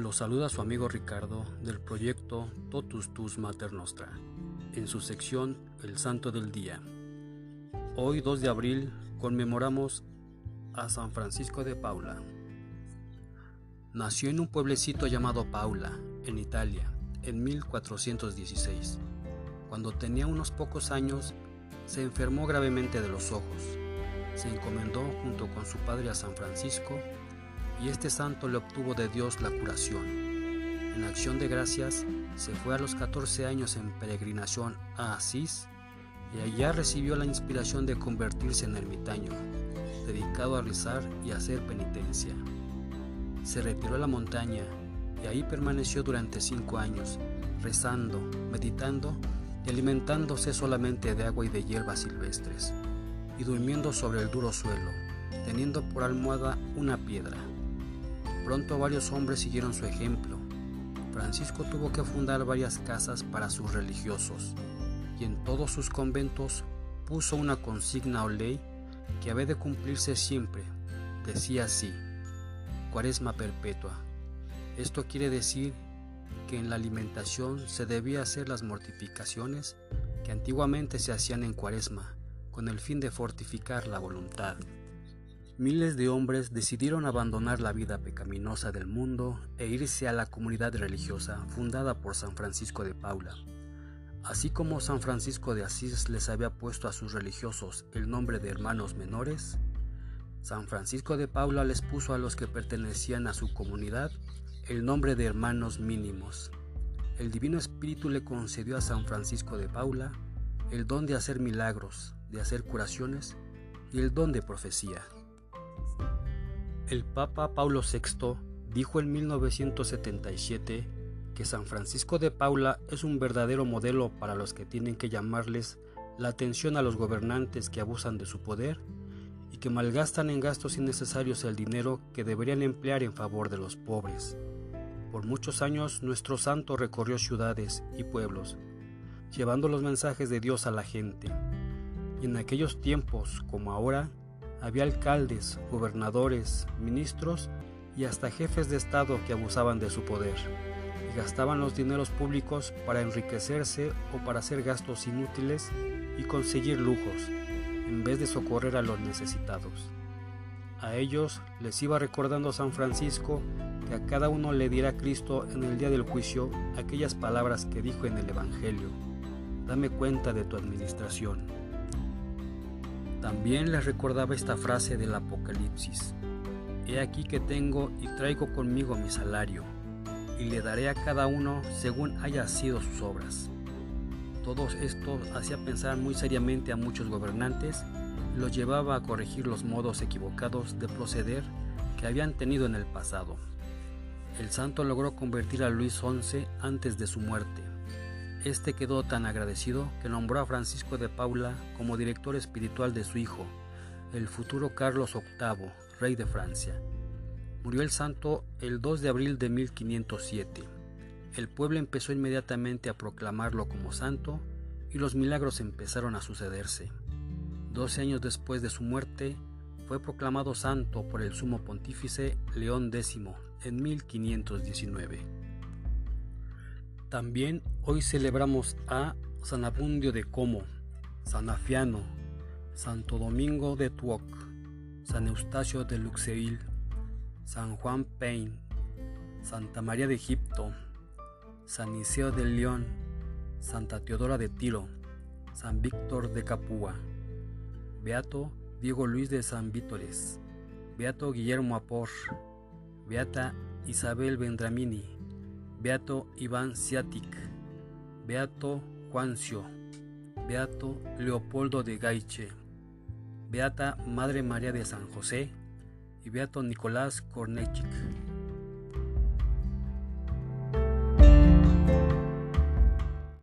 Lo saluda su amigo Ricardo del proyecto Totus Tus Mater Nostra, en su sección El Santo del Día. Hoy 2 de abril conmemoramos a San Francisco de Paula. Nació en un pueblecito llamado Paula, en Italia, en 1416. Cuando tenía unos pocos años, se enfermó gravemente de los ojos. Se encomendó junto con su padre a San Francisco y este santo le obtuvo de Dios la curación. En acción de gracias, se fue a los 14 años en peregrinación a Asís y allá recibió la inspiración de convertirse en ermitaño, dedicado a rezar y hacer penitencia. Se retiró a la montaña y ahí permaneció durante cinco años, rezando, meditando y alimentándose solamente de agua y de hierbas silvestres, y durmiendo sobre el duro suelo, teniendo por almohada una piedra. Pronto varios hombres siguieron su ejemplo. Francisco tuvo que fundar varias casas para sus religiosos y en todos sus conventos puso una consigna o ley que había de cumplirse siempre. Decía así, cuaresma perpetua. Esto quiere decir que en la alimentación se debía hacer las mortificaciones que antiguamente se hacían en cuaresma, con el fin de fortificar la voluntad. Miles de hombres decidieron abandonar la vida pecaminosa del mundo e irse a la comunidad religiosa fundada por San Francisco de Paula. Así como San Francisco de Asís les había puesto a sus religiosos el nombre de hermanos menores, San Francisco de Paula les puso a los que pertenecían a su comunidad el nombre de hermanos mínimos. El Divino Espíritu le concedió a San Francisco de Paula el don de hacer milagros, de hacer curaciones y el don de profecía. El Papa Paulo VI dijo en 1977 que San Francisco de Paula es un verdadero modelo para los que tienen que llamarles la atención a los gobernantes que abusan de su poder y que malgastan en gastos innecesarios el dinero que deberían emplear en favor de los pobres. Por muchos años nuestro santo recorrió ciudades y pueblos, llevando los mensajes de Dios a la gente. Y en aquellos tiempos, como ahora, había alcaldes, gobernadores, ministros y hasta jefes de Estado que abusaban de su poder y gastaban los dineros públicos para enriquecerse o para hacer gastos inútiles y conseguir lujos, en vez de socorrer a los necesitados. A ellos les iba recordando San Francisco que a cada uno le diera Cristo en el día del juicio aquellas palabras que dijo en el Evangelio. Dame cuenta de tu administración. También les recordaba esta frase del Apocalipsis. He aquí que tengo y traigo conmigo mi salario, y le daré a cada uno según haya sido sus obras. Todo esto hacía pensar muy seriamente a muchos gobernantes y los llevaba a corregir los modos equivocados de proceder que habían tenido en el pasado. El santo logró convertir a Luis XI antes de su muerte este quedó tan agradecido que nombró a Francisco de Paula como director espiritual de su hijo, el futuro Carlos VIII, rey de Francia. Murió el santo el 2 de abril de 1507. El pueblo empezó inmediatamente a proclamarlo como santo y los milagros empezaron a sucederse. Doce años después de su muerte, fue proclamado santo por el sumo pontífice León X en 1519. También hoy celebramos a San Abundio de Como, San Afiano, Santo Domingo de Tuoc, San Eustacio de Luxeuil, San Juan Pein, Santa María de Egipto, San Iseo de León, Santa Teodora de Tiro, San Víctor de Capua, Beato Diego Luis de San Vítores, Beato Guillermo Apor, Beata Isabel Vendramini, Beato Iván Siatic, Beato Juancio, Beato Leopoldo de Gaiche, Beata Madre María de San José y Beato Nicolás Kornechik.